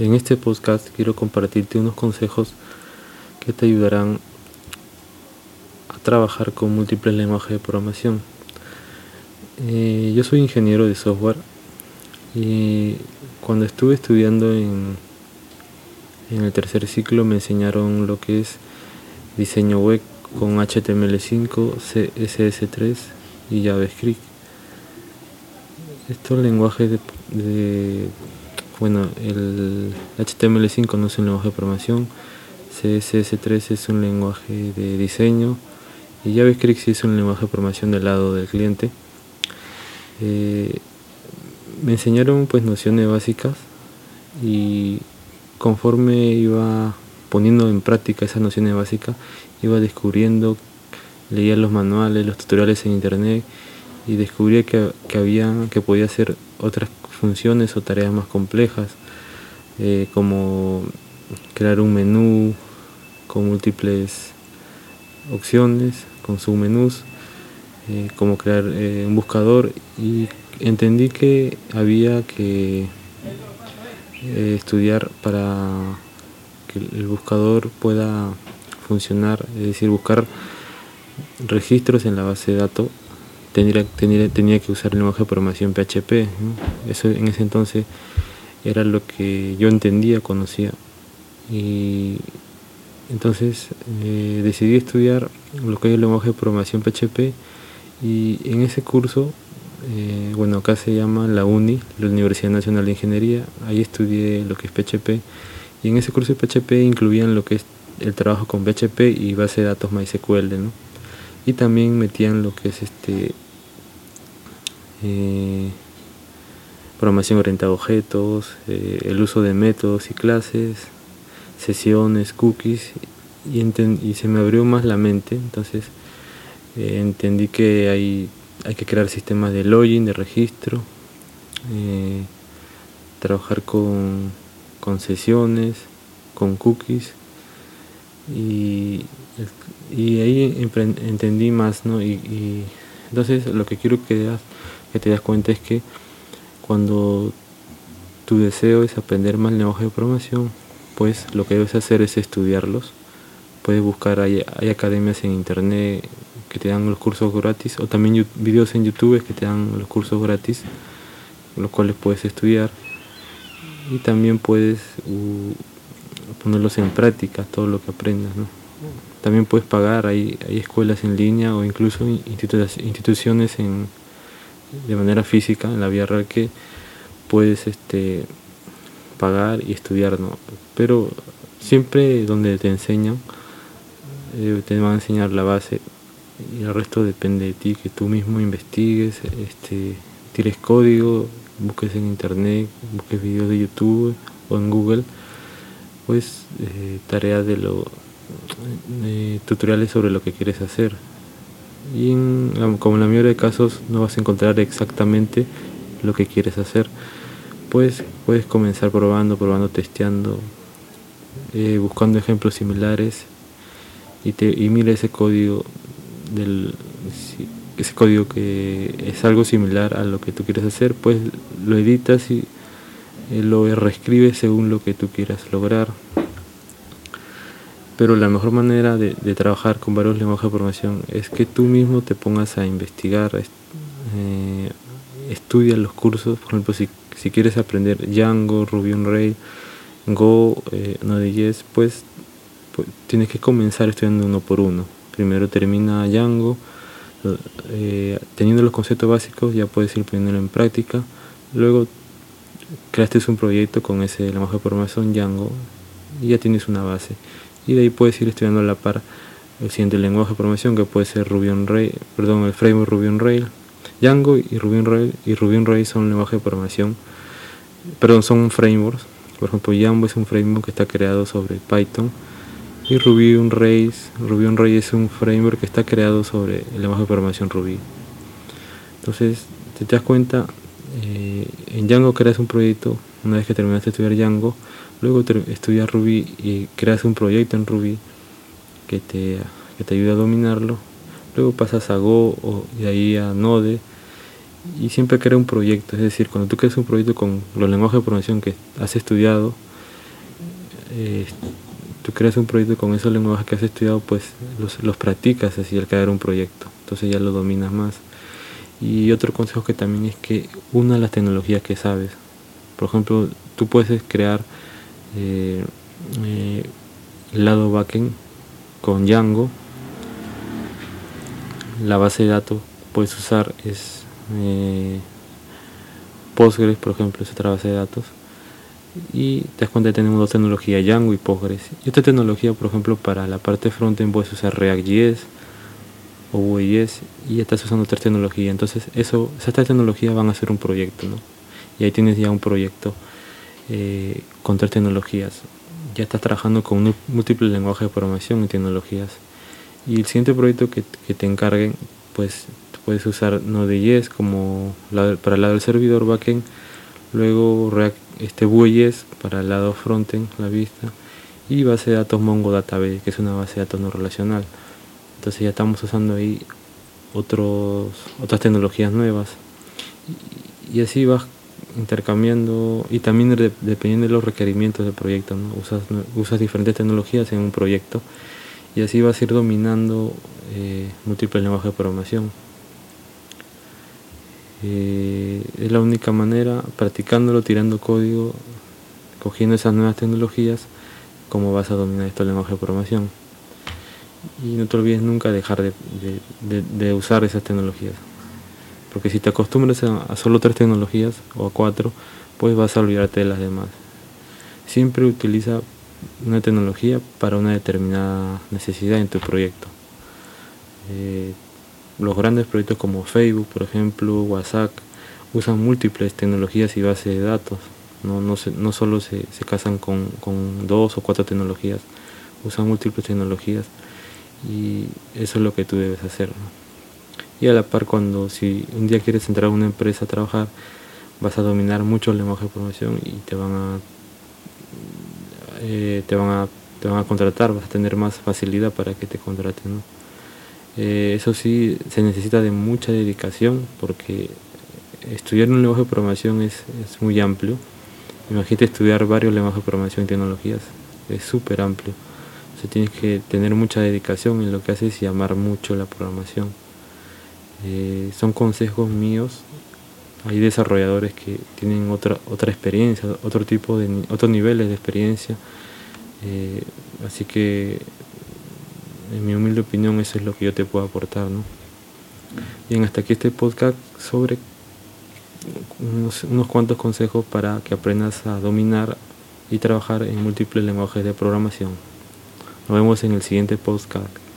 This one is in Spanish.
En este podcast quiero compartirte unos consejos que te ayudarán a trabajar con múltiples lenguajes de programación. Eh, yo soy ingeniero de software y cuando estuve estudiando en, en el tercer ciclo me enseñaron lo que es diseño web con HTML5, CSS3 y JavaScript. Estos lenguajes de, bueno, el HTML5 no es un lenguaje de programación, CSS3 es un lenguaje de diseño. Y JavaScript sí es un lenguaje de programación del lado del cliente. Eh, me enseñaron pues nociones básicas. Y conforme iba poniendo en práctica esas nociones básicas iba descubriendo leía los manuales los tutoriales en internet y descubrí que, había que podía hacer otras funciones o tareas más complejas eh, como crear un menú con múltiples opciones con submenús eh, como crear eh, un buscador. Y entendí que había que eh, estudiar para que el buscador pueda funcionar, es decir, buscar registros en la base de datos, tenía, tenía, que usar el lenguaje de programación PHP. Eso en ese entonces era lo que yo entendía, conocía. Y entonces decidí estudiar lo que es el lenguaje de programación PHP y en ese curso eh, bueno, acá se llama la UNI, la Universidad Nacional de Ingeniería, ahí estudié lo que es PHP y en ese curso de PHP incluían lo que es el trabajo con PHP y base de datos MySQL, ¿no? Y también metían lo que es este eh, programación orientada a objetos, eh, el uso de métodos y clases, sesiones, cookies y, y se me abrió más la mente, entonces entendí que hay hay que crear sistemas de login, de registro, eh, trabajar con, con, sesiones, con cookies y, ahí entendí más, ¿no? Y, entonces lo que quiero que, te das cuenta es que cuando tu deseo es aprender más lenguaje de programación, pues lo que debes hacer es estudiarlos. Puedes buscar, hay, hay academias en internet, que te dan los cursos gratis o también videos en YouTube que te dan los cursos gratis los cuales puedes estudiar y también puedes ponerlos en práctica todo lo que aprendas también puedes pagar hay, hay escuelas en línea o incluso instituciones en, de manera física en la vía real que puedes este pagar y estudiar ¿no? pero siempre donde te enseñan eh, te van a enseñar la base y el resto depende de ti, que tú mismo investigues, este, tires código, busques en internet, busques videos de YouTube o en Google, pues eh, tareas de lo eh, tutoriales sobre lo que quieres hacer. Y como en la mayoría de casos no vas a encontrar exactamente lo que quieres hacer, pues puedes comenzar probando, probando, testeando, eh, buscando ejemplos similares y, te, y mira ese código del ese código que es algo similar a lo que tú quieres hacer, pues lo editas y eh, lo reescribes según lo que tú quieras lograr. Pero la mejor manera de, trabajar con varios lenguajes de programación es que tú mismo te pongas a investigar, eh, estudia los cursos, por ejemplo, si, si, quieres aprender Django, Ruby on Rails, Go, eh, Node.js, pues, pues tienes que comenzar estudiando uno por uno. Primero termina Django, eh, teniendo los conceptos básicos ya puedes ir poniéndolo en práctica, luego creaste un proyecto con ese lenguaje de programación Django y ya tienes una base y de ahí puedes ir estudiando a la par el siguiente lenguaje de programación que puede ser Ruby on Rails, perdón, el framework Ruby on Rails, Django y Ruby on Rails y Ruby on Rails son lenguajes de programación, perdón, son frameworks. Por ejemplo, Django es un framework que está creado sobre Python y Ruby on Rails. Ruby on Rails es un framework que está creado sobre el lenguaje de programación Ruby. Entonces, te das cuenta, eh, en Django creas un proyecto, una vez que terminaste de estudiar Django, luego estudias Ruby y creas un proyecto en Ruby que te, que te ayuda a dominarlo. Luego pasas a Go o de ahí a Node y siempre crea un proyecto. Es decir, cuando tú creas un proyecto con los lenguajes de programación que has estudiado, eh, tú creas un proyecto con esos lenguajes que has estudiado, pues los, los practicas así al crear un proyecto. Entonces ya lo dominas más. Y otro consejo que también es que una las tecnologías que sabes. Por ejemplo, tú puedes crear eh, eh, lado backend con Django. La base de datos puedes usar es eh, Postgres, por ejemplo, es otra base de datos. Y te das cuenta que tenemos dos tecnologías, Django y Postgres. Y otra tecnología, por ejemplo, para la parte frontend puedes usar React.js o Vue.js y estás usando tres tecnologías. Entonces, eso, esas tres tecnologías van a ser un proyecto, ¿no? Y ahí tienes ya un proyecto eh, con tres tecnologías. Ya estás trabajando con múltiples lenguajes de programación y tecnologías. Y el siguiente proyecto que, te encarguen, pues puedes usar Node.js como para el lado del servidor backend, luego React, este Vue.js para el lado frontend, la vista, y base de datos Mongo Database, que es una base de datos no relacional. Entonces ya estamos usando ahí otros, otras tecnologías nuevas. Y, así vas intercambiando y también dependiendo de los requerimientos del proyecto, usas, diferentes tecnologías en un proyecto y así vas a ir dominando eh, múltiples lenguajes de programación. Eh, es la única manera, practicándolo, tirando código, cogiendo esas nuevas tecnologías, como vas a dominar estos lenguajes de programación. Y no te olvides nunca dejar de, usar esas tecnologías. Porque si te acostumbras a, solo tres tecnologías o a cuatro, pues vas a olvidarte de las demás. Siempre utiliza una tecnología para una determinada necesidad en tu proyecto. Eh, los grandes proyectos como Facebook, por ejemplo, WhatsApp, usan múltiples tecnologías y bases de datos. No, no, no solo se, casan con, dos o cuatro tecnologías, usan múltiples tecnologías y eso es lo que tú debes hacer. Y a la par cuando si un día quieres entrar a una empresa a trabajar, vas a dominar muchos lenguajes de programación y te van a, eh, te van a te van a contratar, vas a tener más facilidad para que te contraten. Eh, eso sí, se necesita de mucha dedicación porque estudiar un lenguaje de programación es, muy amplio. Imagínate estudiar varios lenguajes de programación y tecnologías, es súper amplio. O tienes que tener mucha dedicación en lo que haces y amar mucho la programación. Eh, son consejos míos. Hay desarrolladores que tienen otra, otra experiencia, otro tipo de otros niveles de experiencia. Eh, así que en mi humilde opinión eso es lo que yo te puedo aportar, ¿no? Bien, hasta aquí este podcast sobre unos, unos cuantos consejos para que aprendas a dominar y trabajar en múltiples lenguajes de programación. Nos vemos en el siguiente podcast.